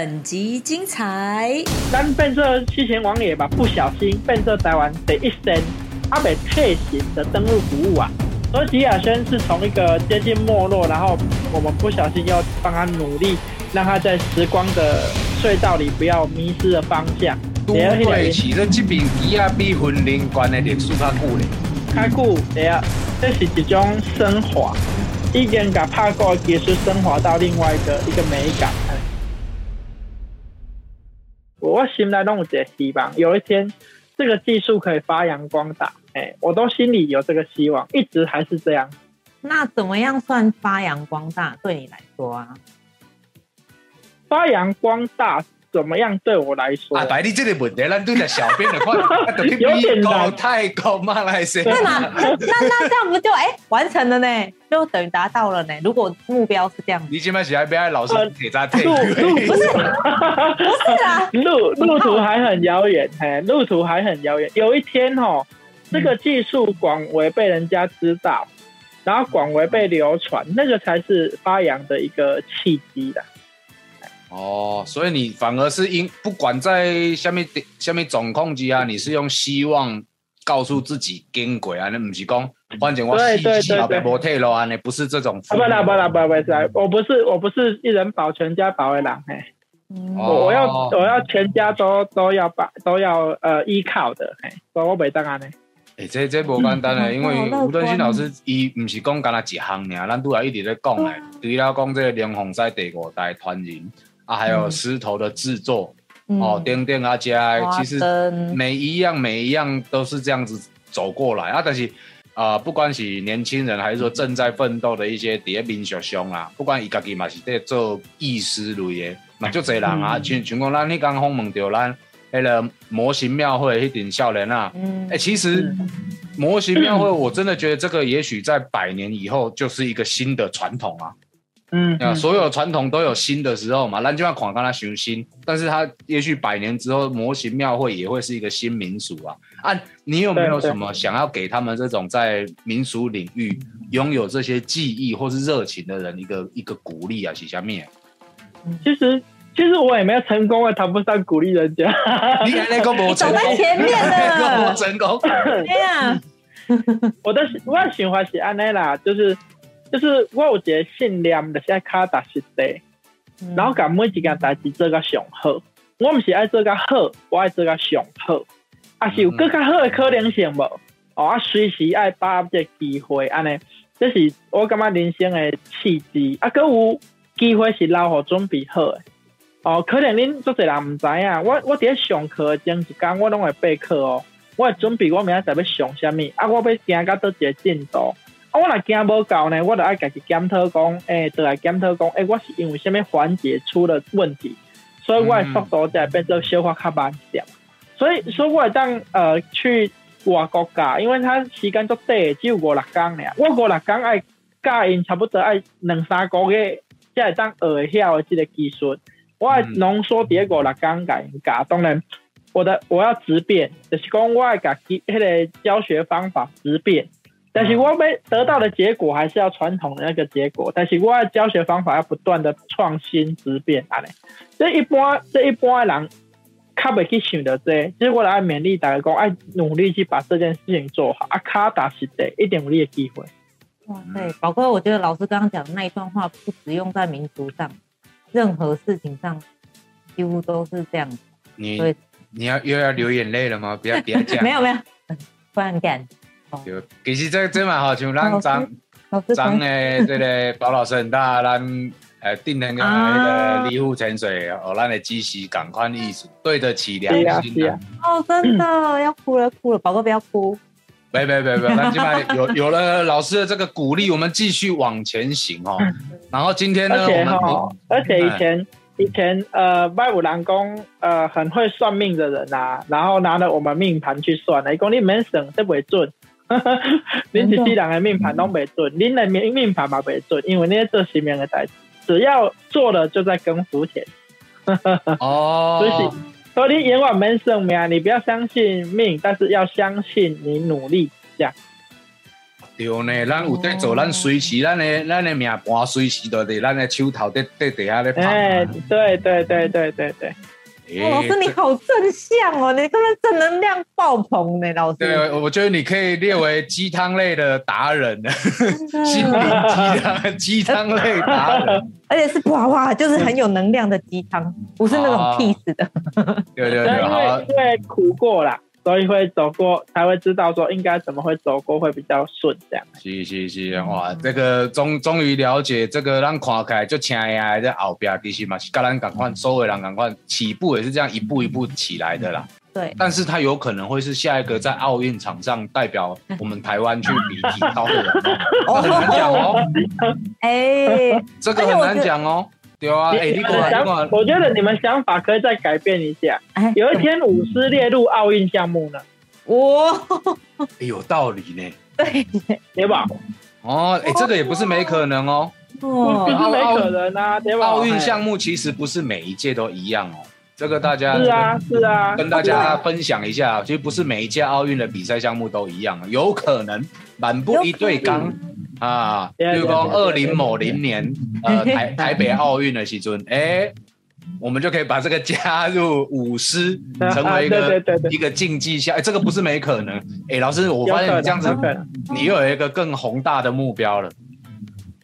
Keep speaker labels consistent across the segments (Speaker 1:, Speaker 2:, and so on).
Speaker 1: 本集精彩。
Speaker 2: 咱变做西前王爷吧，不小心变做台湾第一生阿北退行的登陆服务啊。所以吉亚轩是从一个接近没落，然后我们不小心要帮他努力，让他在时光的隧道里不要迷失了方向。
Speaker 3: 对，其实这边吉亚比婚龄关的历史较久嘞。
Speaker 2: 较久，对啊，这是一种升华，已经把拍过技术升华到另外一个一个美感。我心内拢有一个希望，有一天这个技术可以发扬光大。哎，我都心里有这个希望，一直还是这样。
Speaker 4: 那怎么样算发扬光大？对你来说啊？
Speaker 2: 发扬光大。怎么样？对我来说，
Speaker 3: 啊，白你这个问题，咱对着小编的话，
Speaker 2: 有点难，
Speaker 3: 太高嘛来些。
Speaker 4: 对嘛？那那这样不就哎完成了呢？就等于达到了呢？如果目标是这样，
Speaker 3: 你起码是要不要老师铁渣铁？
Speaker 2: 路路
Speaker 4: 不是不是啊，
Speaker 2: 路路途还很遥远，嘿，路途还很遥远。有一天哦，这个技术广为被人家知道，然后广为被流传，那个才是发扬的一个契机的。
Speaker 3: 哦，所以你反而是因不管在下面下面总控机啊，你是用希望告诉自己跟鬼啊，那不是讲，反正我细细别模退了啊，你不是这种。
Speaker 2: 不啦不啦不不是，我不是我不是一人保全家保的人嘿，我我要我要全家都都要把都要呃依靠的嘿，所以我袂当安尼。
Speaker 3: 诶，这这不简单嘞，因为吴敦新老师伊唔是讲干那一行尔，咱都来一直在讲嘞，除了讲这个连红赛第五代团人。啊，还有石头的制作，哦，钉钉啊，加，其实每一样每一样都是这样子走过来啊。但是啊，不管是年轻人还是说正在奋斗的一些蝶民学兄啊，不管伊家己嘛是在做艺师类的，嘛就这人啊。像像讲咱你刚访问到咱迄个模型庙会迄顶少年啊，哎，其实模型庙会我真的觉得这个也许在百年以后就是一个新的传统啊。嗯，啊，所有传统都有新的时候嘛，咱就要狂跟他寻新，但是他也许百年之后，模型庙会也会是一个新民俗啊。啊，你有没有什么想要给他们这种在民俗领域拥有这些技艺或是热情的人一个一个鼓励啊？写下面，
Speaker 2: 其实其实我也没有成功，啊谈不上鼓励人家。
Speaker 3: 你看那个模
Speaker 4: 走在前面的
Speaker 3: 成功，
Speaker 4: 对呀。
Speaker 2: 我的我的想法是安内啦，就是。就是我有一个信念，就是爱卡达实地，然后把每一件代志做个上好。我唔是爱做个好，我爱做个上好。啊，是有更加好的可能性无？哦，啊，随时爱把握这机会，安尼，这是我感觉人生的契机。啊，搁有机会是留好准备好的。哦，可能恁做侪人唔知影，我我伫上课前一工，我拢会备课哦。我会准备我明仔载要上啥物，啊，我要行到倒一个进度。啊，我若惊无够呢，我就爱家己检讨讲，诶，倒来检讨讲，诶，我是因为虾米环节出了问题，所以我的速度才变做消化较慢一点。所以，所以我当呃去外国教，因为他时间足短，只有五六工俩。我五六工爱教因差不多爱两三个月，才会当学会晓即个技术。我爱浓缩第五六工教因教，当然，我的我要直变，就是讲我爱家己迄个教学方法直变。但是我们得到的结果还是要传统的那个结果，但是我的教学方法要不断的创新之变啊嘞。这一般这一般的人，卡不去想的这，其实我来勉励大家讲，爱努力去把这件事情做好，啊卡打实的，一点努力的机会。
Speaker 4: 哇，对，宝哥，我觉得老师刚刚讲的那一段话，不只用在民族上，任何事情上几乎都是这样。
Speaker 3: 你你要又要流眼泪了吗？不要不要讲，
Speaker 4: 没有没有，不然干。
Speaker 3: 就其实这这蛮好，像咱张张的这个包老师很大，咱呃定能个那个立户潜水哦，咱的机器赶快意思对得起良心
Speaker 4: 啊！哦，真的要哭了哭了，宝哥不要哭，
Speaker 3: 没没没没，那今晚有有了老师的这个鼓励，我们继续往前行哦。然后今天呢，
Speaker 2: 而且哈，而且以前以前呃，外五郎公呃很会算命的人呐，然后拿了我们命盘去算，一共你没省这不会准。恁一世人的命盘都袂准，恁的命命盘嘛袂准，因为你做新命的代志，只要做了就在跟福钱。
Speaker 3: 哦，
Speaker 2: 所以所以你阎王门生命，你不要相信命，但是要相信你努力这样。
Speaker 3: 对呢，咱有在做，咱随时咱的咱的命盘随时都在咱的手头在在底下咧拍。
Speaker 2: 哎，对对对对对对。
Speaker 4: 老师你好正向哦，你真的正能量爆棚呢，老师。
Speaker 3: 对，我觉得你可以列为鸡汤类的达人，心灵鸡汤鸡汤类达人，
Speaker 4: 而且是哇哇，就是很有能量的鸡汤，不是那种 peace 的。
Speaker 3: 对 对对，好，
Speaker 2: 因为苦过了。所以会走过，才会知道说应该怎么会走过会比较顺这样。
Speaker 3: 是是是，哇，这个终终于了解这个，让看起来就轻呀，在后边其实嘛是跟咱赶快，所有人赶快起步也是这样一步一步起来的啦。
Speaker 4: 对，
Speaker 3: 但是他有可能会是下一个在奥运场上代表 我们台湾去比体操的人，很难讲哦。
Speaker 4: 哎，
Speaker 3: 这个很难讲哦。对啊，哎，你
Speaker 2: 想，我觉得你们想法可以再改变一下。有一天舞狮列入奥运项目呢？
Speaker 4: 哇，
Speaker 3: 有道理呢。
Speaker 4: 对，
Speaker 2: 对吧？
Speaker 3: 哦，哎，这个也不是没可能哦。
Speaker 2: 哦，不是没可能啊，对吧？
Speaker 3: 奥运项目其实不是每一届都一样哦。这个大家
Speaker 2: 是啊是啊，
Speaker 3: 跟大家分享一下，其实不是每一届奥运的比赛项目都一样，有可能满不一对刚。啊，比如说二零某零年，呃，台台北奥运的时阵，哎，我们就可以把这个加入舞狮，成为一个一个竞技项。哎，这个不是没可能。哎，老师，我发现你这样子，你又有一个更宏大的目标了。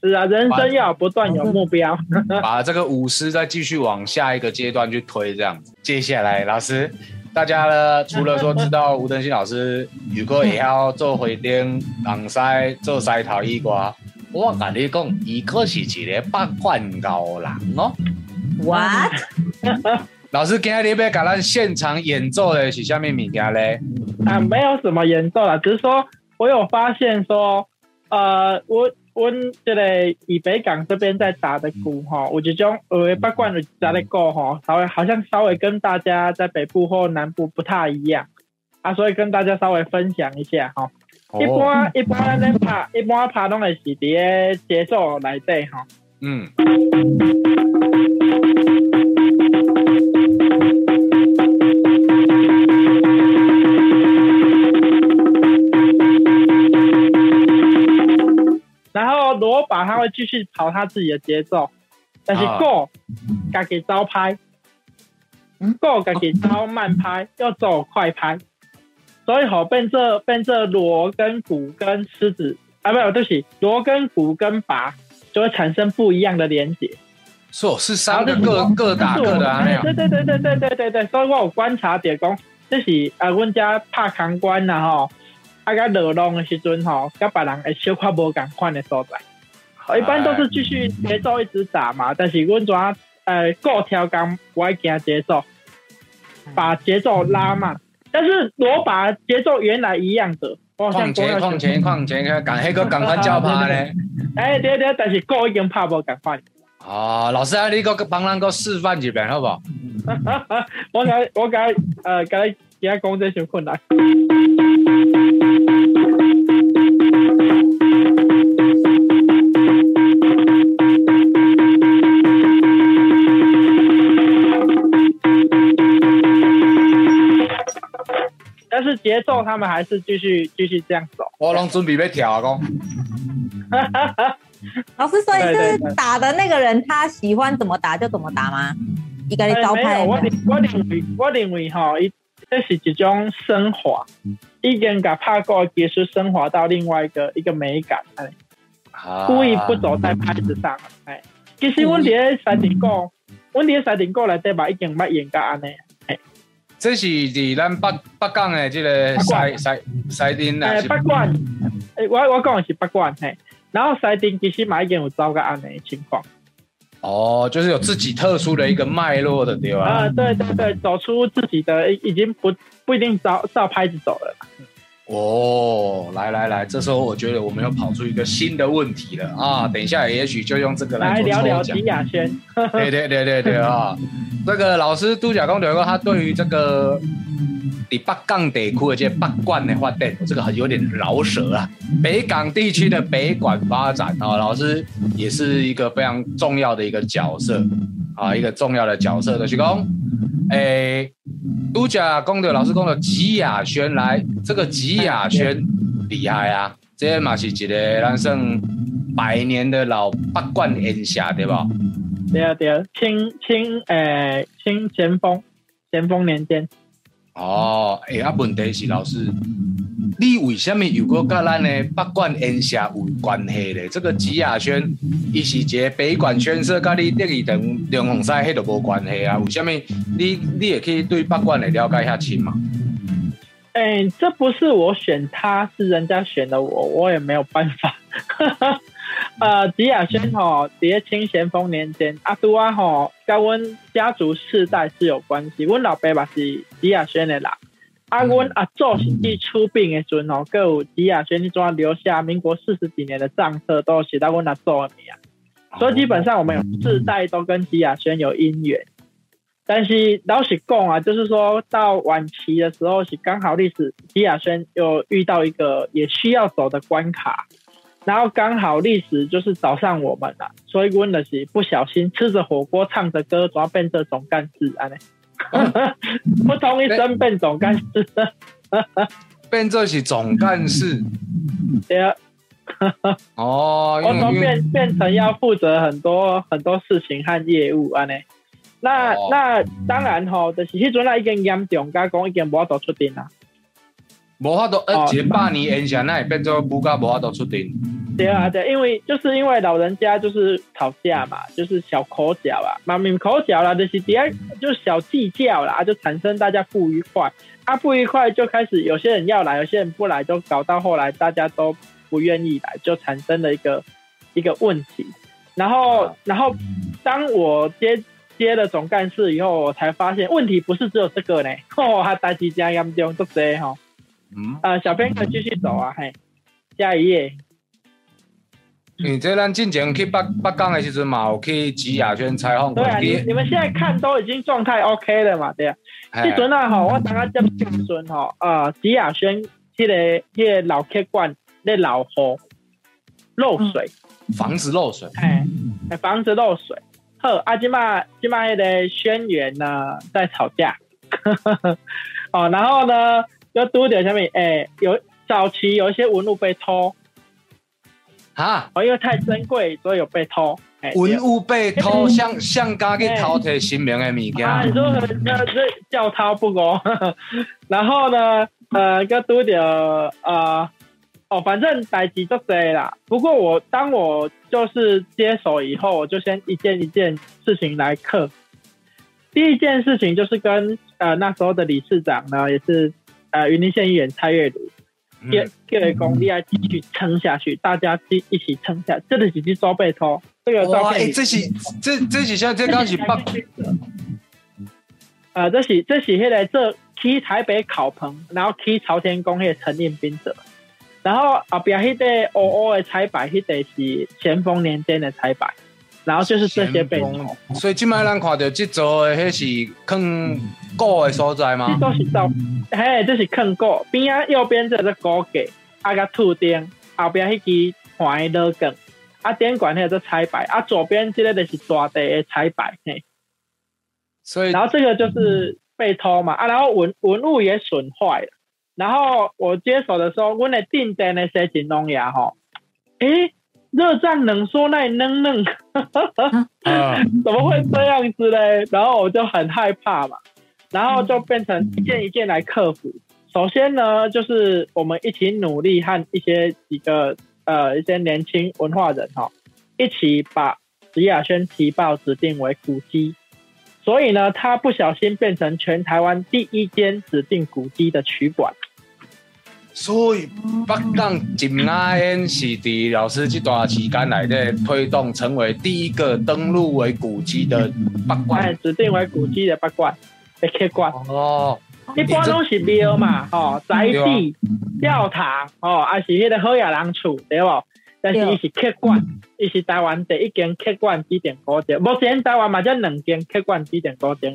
Speaker 2: 是啊，人生要不断有目标，
Speaker 3: 把这个舞狮再继续往下一个阶段去推，这样子。接下来，老师。大家呢，除了说知道吴登新老师如果也要做回顶、人西、做西头以外，我跟你讲，伊可是一个八卦高人哦。
Speaker 4: What？
Speaker 3: 老师今日要给咱现场演奏的是什么物件嘞？
Speaker 2: 啊，没有什么演奏啦，只是说我有发现说，呃，我。我即个以北港这边在打的鼓吼，有一种呃八卦的打的鼓吼，稍微好像稍微跟大家在北部或南部不太一样啊，所以跟大家稍微分享一下哈。一般一般咱拍一般拍拢会是伫个节奏内底吼。嗯。罗把他会继续跑他自己的节奏，但是 Go 该给招拍，Go 该给招慢拍，要走快拍，所以好变这变这锣跟鼓跟狮子啊，不对不起，锣跟鼓跟拔就会产生不一样的连接。
Speaker 3: 是哦，是三个各各打各的啊，
Speaker 2: 对对对对对对对对，所以我有观察点讲，这是啊，阮家拍扛关呐吼。啊，个热浪的时阵吼，甲别人会小可无共款的所在。一般都是继续节奏一直打嘛，但是阮怎呃过调刚不爱跟节奏，把节奏拉慢。但是我把节奏原来一样的，
Speaker 3: 况且况且况且，赶迄个赶快教拍嘞。
Speaker 2: 哎，对对，但是过已经拍无赶快。
Speaker 3: 哦，老师啊，你个帮咱个示范一遍好不好？
Speaker 2: 我该我该呃该其他讲这些困难。节奏他们还是继续继续这样走。
Speaker 3: 我拢准备要跳啊，公。
Speaker 4: 老师，所以是打的那个人，他喜欢怎么打就怎么打吗？一个招牌。
Speaker 2: 我我认为我认为哈，一这是一种升华，已经把拍过技术升华到另外一个一个美感，哎，故意不走在拍子上，哎，其实我伫三顶歌，我伫三顶歌来对吧，已经捌演到安尼，哎，
Speaker 3: 这是伫咱北北港的这个西西西丁诶，
Speaker 2: 北馆，诶，我我讲的是北馆，嘿，然后西丁其实买已经有走个安尼情况。
Speaker 3: 哦，就是有自己特殊的一个脉络的，对吧？
Speaker 2: 啊，对对对，走出自己的，已经不不一定照照拍子走了。
Speaker 3: 哦，来来来，这时候我觉得我们要跑出一个新的问题了啊！等一下，也许就用这个
Speaker 2: 来聊聊
Speaker 3: 迪
Speaker 2: 亚轩。
Speaker 3: 对对对对对啊！这个老师杜甲公刘哥，他对于这个。第北港地区的这北管的发展，这个很有点饶舌啊。北港地区的北管发展啊，老师也是一个非常重要的一个角色啊，一个重要的角色。的徐工，诶，都甲公的老师讲的吉雅轩来，这个吉雅轩厉害啊！这嘛是一个人生百年的老八冠烟霞，对吧？
Speaker 2: 对啊对啊，清清诶清咸丰咸丰年间。
Speaker 3: 哦，诶啊，问题是老师，你为什么又搁甲咱的八冠烟霞有关系咧？这个吉亚轩，伊是一个北管宣社，甲你第二等龙凤赛迄都无关系啊？为什么你你也可以对八冠的了解下清嘛？
Speaker 2: 哎，这不是我选他，是人家选的我，我也没有办法。呃，吉亚轩吼，叠清咸丰年间，阿杜啊吼，跟阮家族世代是有关系。阮老爸爸是吉亚轩的啦，啊，阮阿祖是去出殡的阵吼，各有吉亚轩，你总要留下民国四十几年的账册，都写到阮阿祖的名。所以基本上我们有世代都跟吉亚轩有姻缘。但是老实讲啊，就是说到晚期的时候，是刚好历史吉亚轩又遇到一个也需要走的关卡。然后刚好历史就是找上我们了，所以问的是不小心吃着火锅唱着歌，主要变这总干事啊呢，不同一声变总干事，
Speaker 3: 变做是总干事，
Speaker 2: 对啊，
Speaker 3: 哦，
Speaker 2: 我从变变成要负责很多很多事情和业务啊呢，那那当然吼，就是迄阵啊已经严重，加讲已经无法度出庭啦。
Speaker 3: 无法度，呃，一百年影响，那会变做不加无法度出庭。
Speaker 2: 对啊，对，因为就是因为老人家就是吵架嘛，就是小口角啊，嘛明口角啦，就是第二就是小计较啦，就产生大家不愉快，啊不愉快就开始有些人要来，有些人不来，就搞到后来大家都不愿意来，就产生了一个一个问题。然后，然后当我接接了总干事以后，我才发现问题不是只有这个呢，哦，还大几家严重，都这哈。嗯，呃，小编可以继续走啊，嘿，下一页。
Speaker 3: 你这咱进前去北北港的时阵嘛，有去吉雅轩采访。
Speaker 2: 对啊，你你们现在看都已经状态 OK 了嘛，对啊。这阵啊，吼，我等下接时阵吼，呃，吉雅轩迄个迄个老客馆咧老河漏水，
Speaker 3: 房子漏水，
Speaker 2: 哎，房子漏水。好，啊，今嘛今嘛迄个轩辕呢在吵架，哦，然后呢？又多点下面，哎，有早期有一些文物被偷，
Speaker 3: 啊，
Speaker 2: 哦，因为太珍贵，所以有被偷。
Speaker 3: 文物被偷，像像家去偷摕新名的物件。
Speaker 2: 啊，你说 那这叫偷不公？然后呢，呃，个拄着呃，哦，反正代志就这啦。不过我当我就是接手以后，我就先一件一件事情来克。第一件事情就是跟呃那时候的理事长呢，也是。呃，云林县议员蔡月如，给给了功力要继续撑下去，大家一一起撑下。这里几只装备偷，这个照片，
Speaker 3: 这是这这是像这刚是八，
Speaker 2: 呃，这是这是迄个这去台北考棚，然后去朝天宫迄个陈印兵者，然后后边迄个乌乌的彩摆，迄个是咸丰年间的彩摆。然后就是这些被偷，
Speaker 3: 所以今麦咱看到这座的，迄是坑古的所在吗？
Speaker 2: 这都是照，嘿，这是坑古边啊，右边这个古架，啊个土钉，后边迄支环的老梗，啊点管迄个彩排，啊左边这个就是大地的彩排，嘿。
Speaker 3: 所以，
Speaker 2: 然后这个就是被偷嘛，啊，然后文文物也损坏了，然后我接手的时候，我的订单那些金龙牙吼，诶。热胀冷缩，那嫩嫩，怎么会这样子嘞？然后我就很害怕嘛，然后就变成一件一件来克服。首先呢，就是我们一起努力和一些几个呃一些年轻文化人哈，一起把李亚轩提报指定为古迹，所以呢，他不小心变成全台湾第一间指定古迹的取馆。
Speaker 3: 所以北港金雅烟是伫老师这段期间来的推动，成为第一个登录为古迹的八卦，
Speaker 2: 指定为古迹的八卦的客馆。哦，一般拢是庙嘛，吼，宅地、教堂，哦，还是迄个好野人厝，对无？但是伊是客馆，伊是台湾第一间客馆指定古迹，目前台湾嘛才两间客馆指定古迹。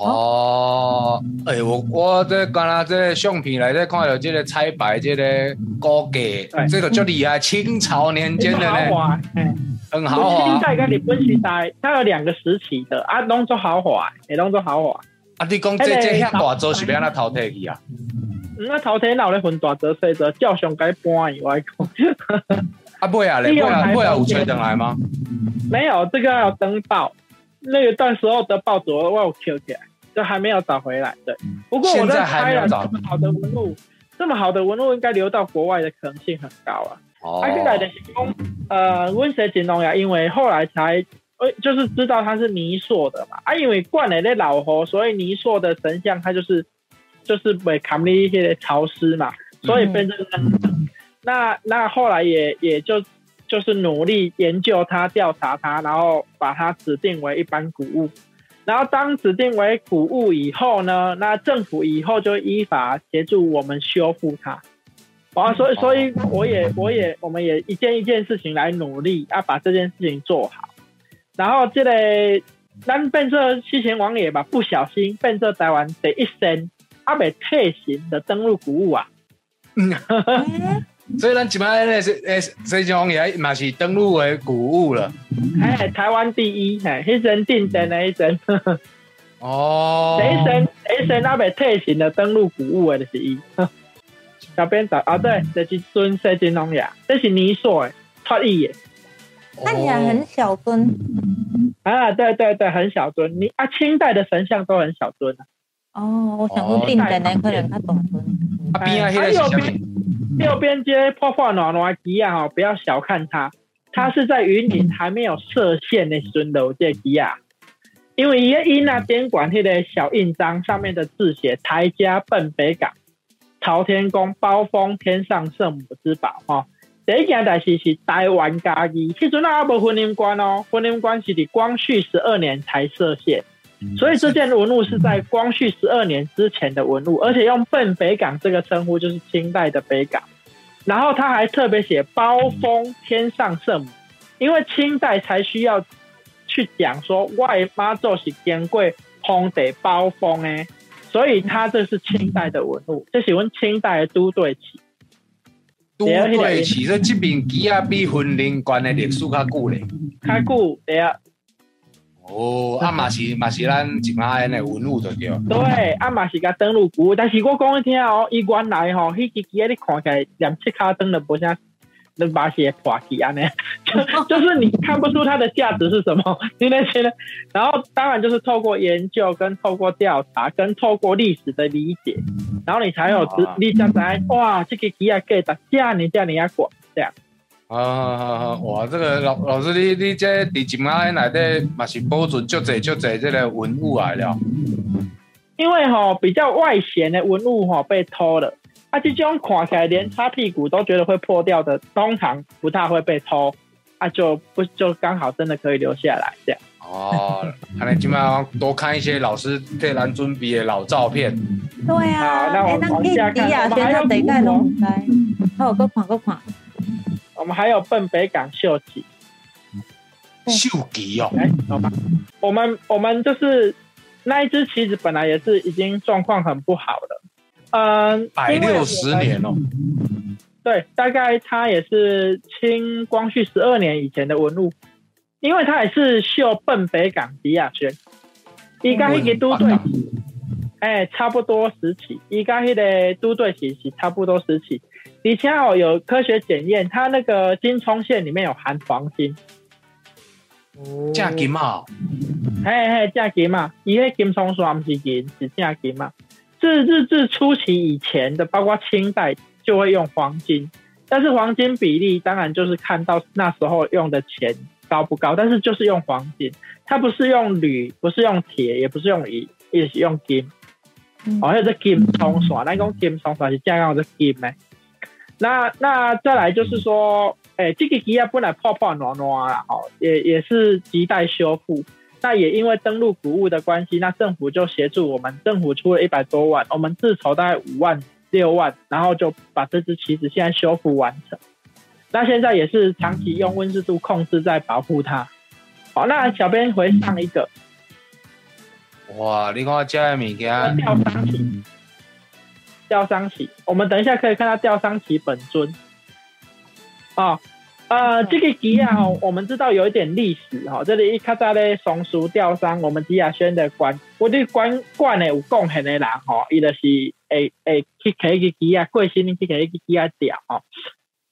Speaker 3: 哦，哎，我我这刚才这相片来这看到这个彩白这个高架，这个就厉害，清朝年间的呢，
Speaker 2: 豪华，
Speaker 3: 很豪华。
Speaker 2: 清代跟日本时代，它有两个时期的啊，拢做豪华，也拢做豪华。
Speaker 3: 啊，你讲这这遐大座是要安怎淘汰去啊？
Speaker 2: 那头天闹咧分大折细折，照常该搬以外讲。
Speaker 3: 啊，不啊，你不啊，不啊，有吹等来吗？
Speaker 2: 没有，这个要登报。那个段时候的报纸我有 Q 起来，就还没有找回来。对，不过我在猜啊，这么好的文物，这么好的文物应该流到国外的可能性很高啊。
Speaker 3: 哦。
Speaker 2: 啊，现在的是讲，呃，温水金龙呀，因为后来才。就是知道他是泥塑的嘛，啊，因为灌了那老河，所以泥塑的神像它就是就是被扛了一些潮湿嘛，所以变成那那后来也也就就是努力研究它、调查它，然后把它指定为一般古物。然后当指定为古物以后呢，那政府以后就依法协助我们修复它。啊，所以所以我也我也我们也一件一件事情来努力啊，把这件事情做好。然后这个咱变做西秦王爷吧，不小心变做台湾第一身阿未退行的登陆古物啊。
Speaker 3: 所以咱即摆咧是诶西秦王爷嘛是登陆为古物了。
Speaker 2: 哎，台湾第一，嘿，迄阵定登的一阵。
Speaker 3: 哦。
Speaker 2: 第一身第一身阿未退行的登陆古物的就是伊。小编找啊，对，这是尊西秦王爷，这是泥塑诶，创意的。
Speaker 4: 看起来很小尊
Speaker 2: 啊，对对对，很小尊。你啊，清代的神像都很小尊啊。
Speaker 4: 哦，我想说定的那可能他懂尊。
Speaker 3: 啊边啊，
Speaker 2: 右边右边接破破暖暖吉亚哈，不要小看它，它是在云林还没有设县的孙楼这吉亚，因为伊伊那边管迄个小印章上面的字写台家奔北港，朝天宫包封天上圣母之宝哈。第一件代事是台湾家己，迄阵啊无婚姻关哦，婚姻关是伫光绪十二年才设县，所以这件文物是在光绪十二年之前的文物，而且用奔北港这个称呼就是清代的北港，然后他还特别写包封天上圣母，因为清代才需要去讲说外妈做是经过皇帝包封诶，所以他这是清代的文物，这是阮清代的都对旗。
Speaker 3: 都对，其实这边机啊比婚姻关的历史较久嘞，
Speaker 2: 较久对啊。
Speaker 3: 哦，啊 嘛是嘛是咱一马的文物对对。
Speaker 2: 对，啊嘛是甲登录古，但是我讲你听哦，伊原来吼，迄支机啊你看起来连七卡灯都无啥。那把些破起啊，那 就就是你看不出它的价值是什么，你那些呢？然后当然就是透过研究、跟透过调查、跟透过历史的理解，然后你才有知，你才知哇，这个机啊，给的价你价你要管这样。
Speaker 3: 啊，哇，这个老老师，你你这第几马内底嘛是保存足侪足侪这个文物来了？
Speaker 2: 因为哈比较外显的文物哈被偷了。啊，这种看起来连擦屁股都觉得会破掉的，通常不太会被偷，啊，就不就刚好真的可以留下来这样。
Speaker 3: 哦，看来基本上多看一些老师对蓝尊比的老照片。
Speaker 4: 对啊，
Speaker 2: 那我们往下看，我们还有得盖龙
Speaker 4: 台，还有个款个款。
Speaker 2: 我们还有奔北港秀吉，
Speaker 3: 秀吉哦，
Speaker 2: 哎，好吧，我们我们就是那一只棋子本来也是已经状况很不好了。嗯，
Speaker 3: 百六十年哦。
Speaker 2: 对，大概它也是清光绪十二年以前的文物，因为它也是秀奔北港迪亚轩，伊甲迄个都对，哎，差不多时期，伊甲迄个都对时期差不多时期。以前哦有科学检验，它那个金冲线里面有含黄金。
Speaker 3: 正金嘛？
Speaker 2: 嘿嘿，正金嘛，伊迄金冲线毋是银，是正金嘛。自日治初期以前的，包括清代就会用黄金，但是黄金比例当然就是看到那时候用的钱高不高，但是就是用黄金，它不是用铝，不是用铁，也不是用银，也是用金。哦，有这金冲刷，那讲金冲刷是这样的金呢？那那再来就是说，哎，这个机啊本来破破烂烂啦，哦，也也是亟待修复。那也因为登陆谷物的关系，那政府就协助我们，政府出了一百多万，我们自筹大概五万六万，然后就把这只旗子现在修复完成。那现在也是长期用温湿度控制在保护它。好，那小编回上一个。
Speaker 3: 哇，你看这的物件。
Speaker 2: 吊丧旗，我们等一下可以看到吊丧旗本尊。啊。呃，这个吉亚哈，我们知道有一点历史哈。这里一看到咧松鼠吊伤，我们吉亚轩的官，我对官官的有贡献的人哈，伊就是诶诶去开个吉亚，过新年去开个吉亚吊哈。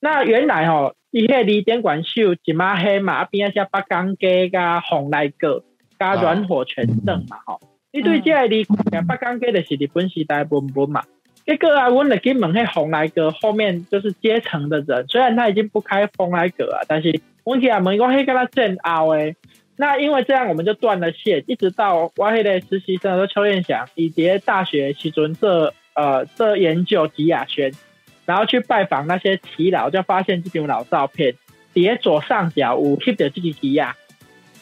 Speaker 2: 那原来哈，伊迄李典管秀一马黑马边下八钢鸡加红来个加软火全胜嘛哈。你对这个离八钢鸡就是日本时代文本嘛？这个啊，我来给问迄红来阁后面就是阶层的人，虽然他已经不开红来阁啊，但是我给他问讲，迄跟他正拗诶。那因为这样，我们就断了线，一直到我迄个实习生说邱彦祥，以及大学时阵这呃这研究吉亚轩，然后去拜访那些耆老，就发现这张老照片，叠左上角有翕着这个吉亚。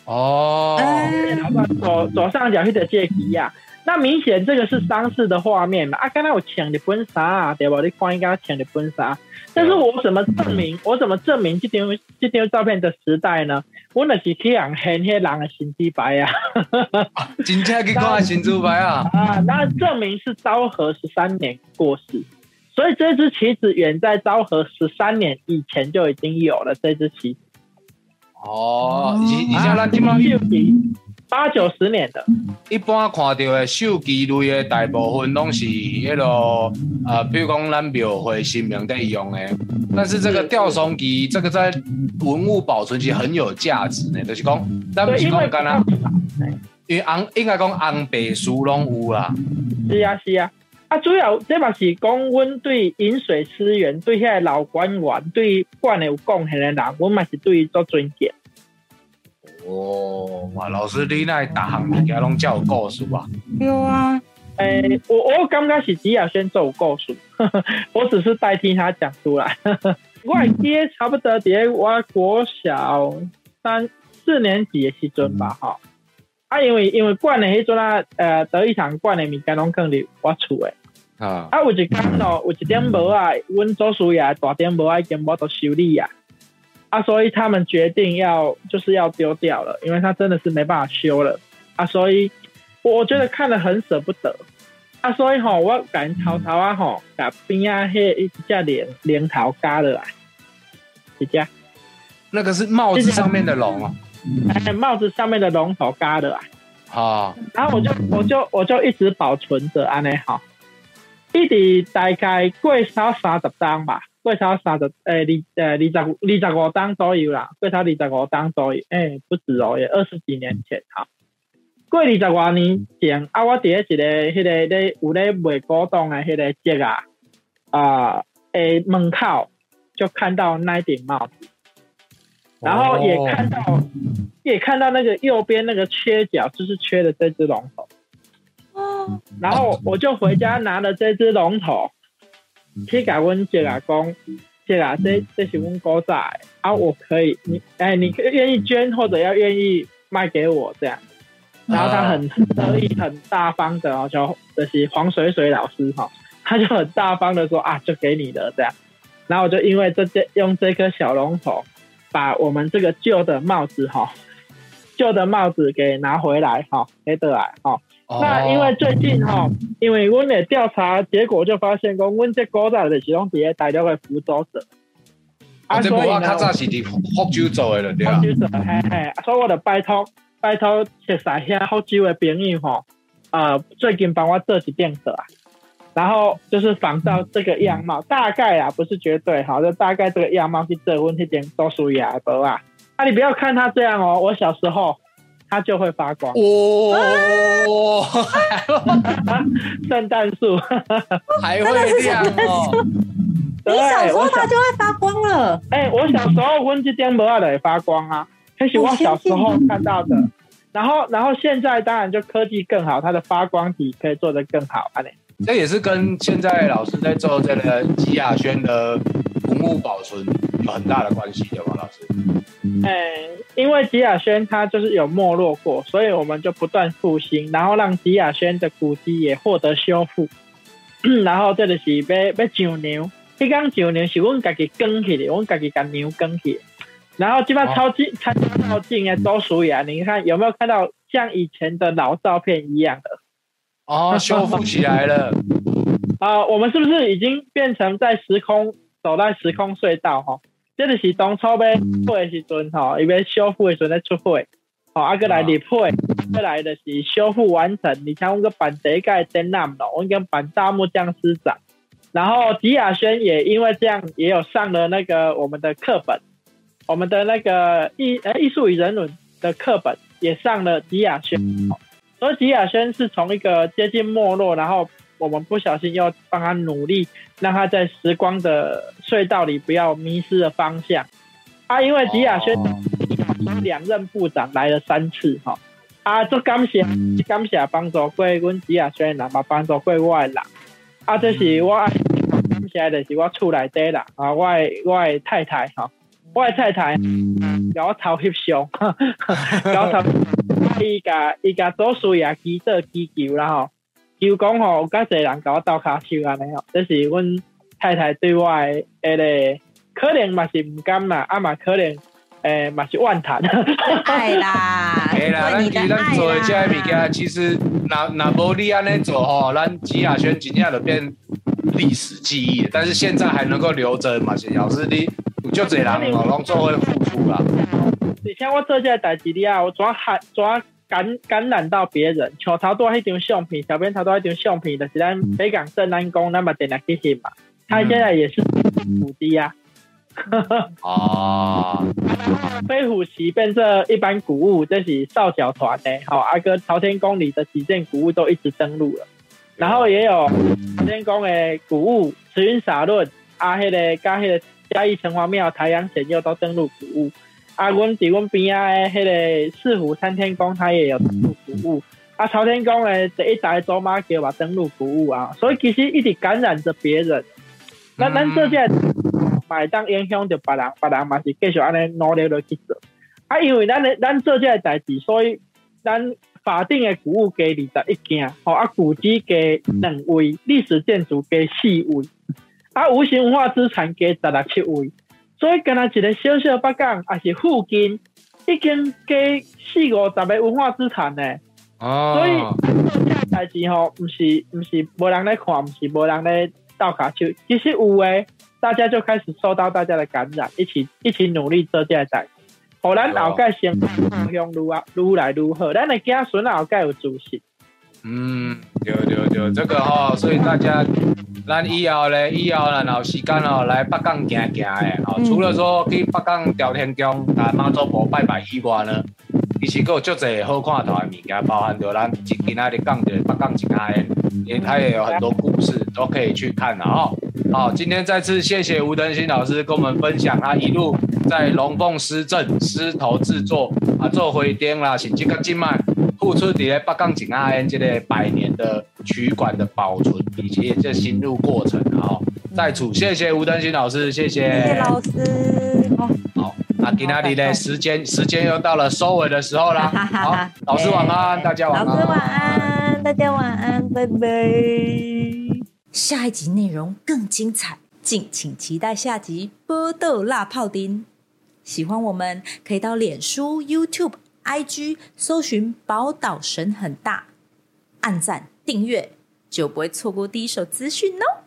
Speaker 3: 哦，
Speaker 2: 然后左左上角翕着这个吉亚。那明显这个是丧事的画面嘛？啊，刚才我抢的婚纱，对吧？你看应该抢的婚纱，但是我怎么证明？我怎么证明这张这张照片的时代呢？我那是去人黑黑人的新珠白啊！
Speaker 3: 真正去看新珠白啊！
Speaker 2: 啊，那证明是昭和十三年过世，所以这只棋子远在昭和十三年以前就已经有了这只棋子。
Speaker 3: 哦，以以前咱今嘛。
Speaker 2: 八九十年的，
Speaker 3: 一般看到的手机类的大部分都是迄落呃，比如讲咱庙会神明在用的。但是这个吊松机，这个在文物保存其实很有价值呢。就是讲，咱不是讲干啦，因为红应该讲红白书拢有啦。
Speaker 2: 是啊是啊，啊主要这嘛是讲，阮对饮水思源，对遐老官员，对官有贡献的人，阮嘛是对伊做尊敬。
Speaker 3: 哦，哇！老师，你那大行物件拢叫有故事吧？
Speaker 4: 有啊，
Speaker 2: 诶，我我刚开始吉亚轩做故事，我只是代替他讲出来。我记差不多在我国小三四年级的时阵吧，哈。啊，因为因为惯的迄阵啊，呃，得一场惯的物件拢放伫我厝诶。啊。啊，有一间咯，有一点无啊，阮祖叔爷大点无啊，已经无得修理啊。啊，所以他们决定要就是要丢掉了，因为他真的是没办法修了。啊，所以我觉得看了很舍不得。啊，所以吼，我赶草草啊吼，把边啊迄一只莲莲桃加了来，一只，
Speaker 3: 那个是帽子上面的龙啊，
Speaker 2: 哎，帽子上面的龙头加的啊，
Speaker 3: 好，
Speaker 2: 然后我就我就我就一直保存着安尼好，一直大概过少三十张吧。过超三十诶，二诶二十二十五档左右啦，过超二十五档左右，诶，不止哦，也二十几年前哈。过二十多年前，啊，我伫咧一个迄个咧有咧卖古董诶迄个节啊，啊，诶门口就看到那顶帽子，然后也看到也看到那个右边那个缺角，就是缺的这只龙头。哦。然后我就回家拿了这只龙头。去甲阮姐啊讲，姐啊，这这是阮古仔啊，我可以，你哎，你愿意捐或者要愿意卖给我这样，然后他很得意、很大方的哦，就就是黄水水老师哈，他就很大方的说啊，就给你的这样，然后我就因为这件用这颗小龙头，把我们这个旧的帽子哈，旧的帽子给拿回来哈，给得来哈。那因为最近哈，因为阮的调查结果就发现讲，阮这古代的是拢伫咧大陆的福州者，
Speaker 3: 啊，所以较早是伫福州做的了，对
Speaker 2: 啊。福州做，嘿嘿，所以我就拜托拜托熟悉遐福州的朋友吼，啊，最近帮我做一点色啊，然后就是仿照这个样貌，大概啊不是绝对哈，就大概这个样貌去做阮迄件都属于啊，无啊，啊你不要看他这样哦，我小时候。它就会发光哦，圣诞树
Speaker 3: 还会亮哦。
Speaker 4: 你小时候它就会发光了。
Speaker 2: 哎，我小时候温这点不二的也发光啊，这是我小时候看到的。然后，然后现在当然就科技更好，它的发光体可以做得更好啊。
Speaker 3: 这也是跟现在老师在做这个吉亚轩的文物保存有很大的关系，的吗，老师？
Speaker 2: 哎，因为吉亚轩它就是有没落过，所以我们就不断复兴，然后让吉亚轩的古迹也获得修复。然后这里是要要上牛，这刚上牛是阮家己耕起的，阮家己将牛耕起。然后基本上超近、参加到近的都属于啊，你看有没有看到像以前的老照片一样的？
Speaker 3: 哦，修复起来了。
Speaker 2: 啊，我们是不是已经变成在时空走在时空隧道哈？这就是当初要配的时阵吼，伊要修复的时阵在出货，吼，啊，过来入配，过来的是修复完成。你像我个办第一届展览咯，我跟办大木匠师长，然后吉亚轩也因为这样也有上了那个我们的课本，我们的那个艺呃艺术与人文的课本也上了吉亚轩。所以吉亚轩是从一个接近没落，然后我们不小心又帮他努力，让他在时光的隧道里不要迷失了方向。啊，因为吉亚轩两任部长来了三次，哈，啊，这感谢感谢帮助过阮吉亚轩人，嘛帮助过我的人。啊，这是我感谢的是我厝内底啦，啊，我我太太哈，我太太给我头翕相，给我头。伊甲伊甲做事业基做基求啦吼，求讲吼，有介侪人甲我斗骹手安尼哦，这是阮太太对我诶迄个，可能嘛是毋甘啦，啊嘛可能诶嘛是怨叹。
Speaker 4: 爱啦，
Speaker 3: 对啦，咱其实咱做诶这物件，其实若若无你安尼做吼，咱吉亚轩真正就变历史记忆，但是现在还能够留着嘛是表示你有足侪人吼拢做会付出啦。
Speaker 2: 你像我做这代志里啊，我怎害怎感感染到别人，像头多迄张相片，小编头多迄张相片，就是咱北港镇安宫那么点来去翕嘛。他现在也是虎堤啊。
Speaker 3: 哦。
Speaker 2: 飞虎旗变这一般古物，这是少小团的，好阿哥朝天宫里的几件古物都一直登录了，然后也有朝天宫的古物慈云洒论，啊，迄个加迄个嘉义城隍庙太阳神佑都登录古物。啊，阮伫阮边啊诶，迄个四湖参天宫，它也有登录服务。啊，朝天宫诶，第一代走马桥嘛登录服务啊，所以其实一直感染着别人。咱咱这些买当影响着别人，别人嘛是继续安尼努力落去做。啊，因为咱诶，咱做这代志，所以咱法定诶古物加二十一件，吼啊，古迹加两位，历史建筑加四位，啊，无形文化资产加十六七位。所以，跟他一个小小北港，也是附近，已经加四五十个文化资产呢。
Speaker 3: 哦。
Speaker 2: 所以做这，代志吼，不是不是无人咧看，不是无人咧倒卡手，其实有诶，大家就开始受到大家的感染，一起一起努力做这个代。好，咱后盖先向愈啊愈来愈好，咱的子孙后盖有自信。
Speaker 3: 嗯，对对对，这个吼，所以大家，咱以后咧，以后然后时间哦，来北港行行的，吼，除了说去北港朝天宫、啊妈祖婆拜拜以外呢，其实佫有足侪好看头的物件，包含着咱今今仔日讲的北港景安，也它也有很多故事都可以去看的哦。好，今天再次谢谢吴登新老师跟我们分享他一路在龙凤狮镇狮头制作啊，做回灯啦，甚至个今麦。付出伫咧北港景安 N 这个百年的曲馆的保存以及这心路过程啊，在此谢谢吴登新老师，谢
Speaker 4: 谢。谢谢老师。
Speaker 3: 好，那今天呢时间时间又到了收尾的时候啦。好，老师晚安，大家晚安。
Speaker 4: 老师晚安，大家晚安，拜拜。
Speaker 1: 下一集内容更精彩，敬请期待下集《波豆辣泡丁》。喜欢我们可以到脸书、YouTube。I G 搜寻宝岛神很大，按赞订阅就不会错过第一手资讯哦。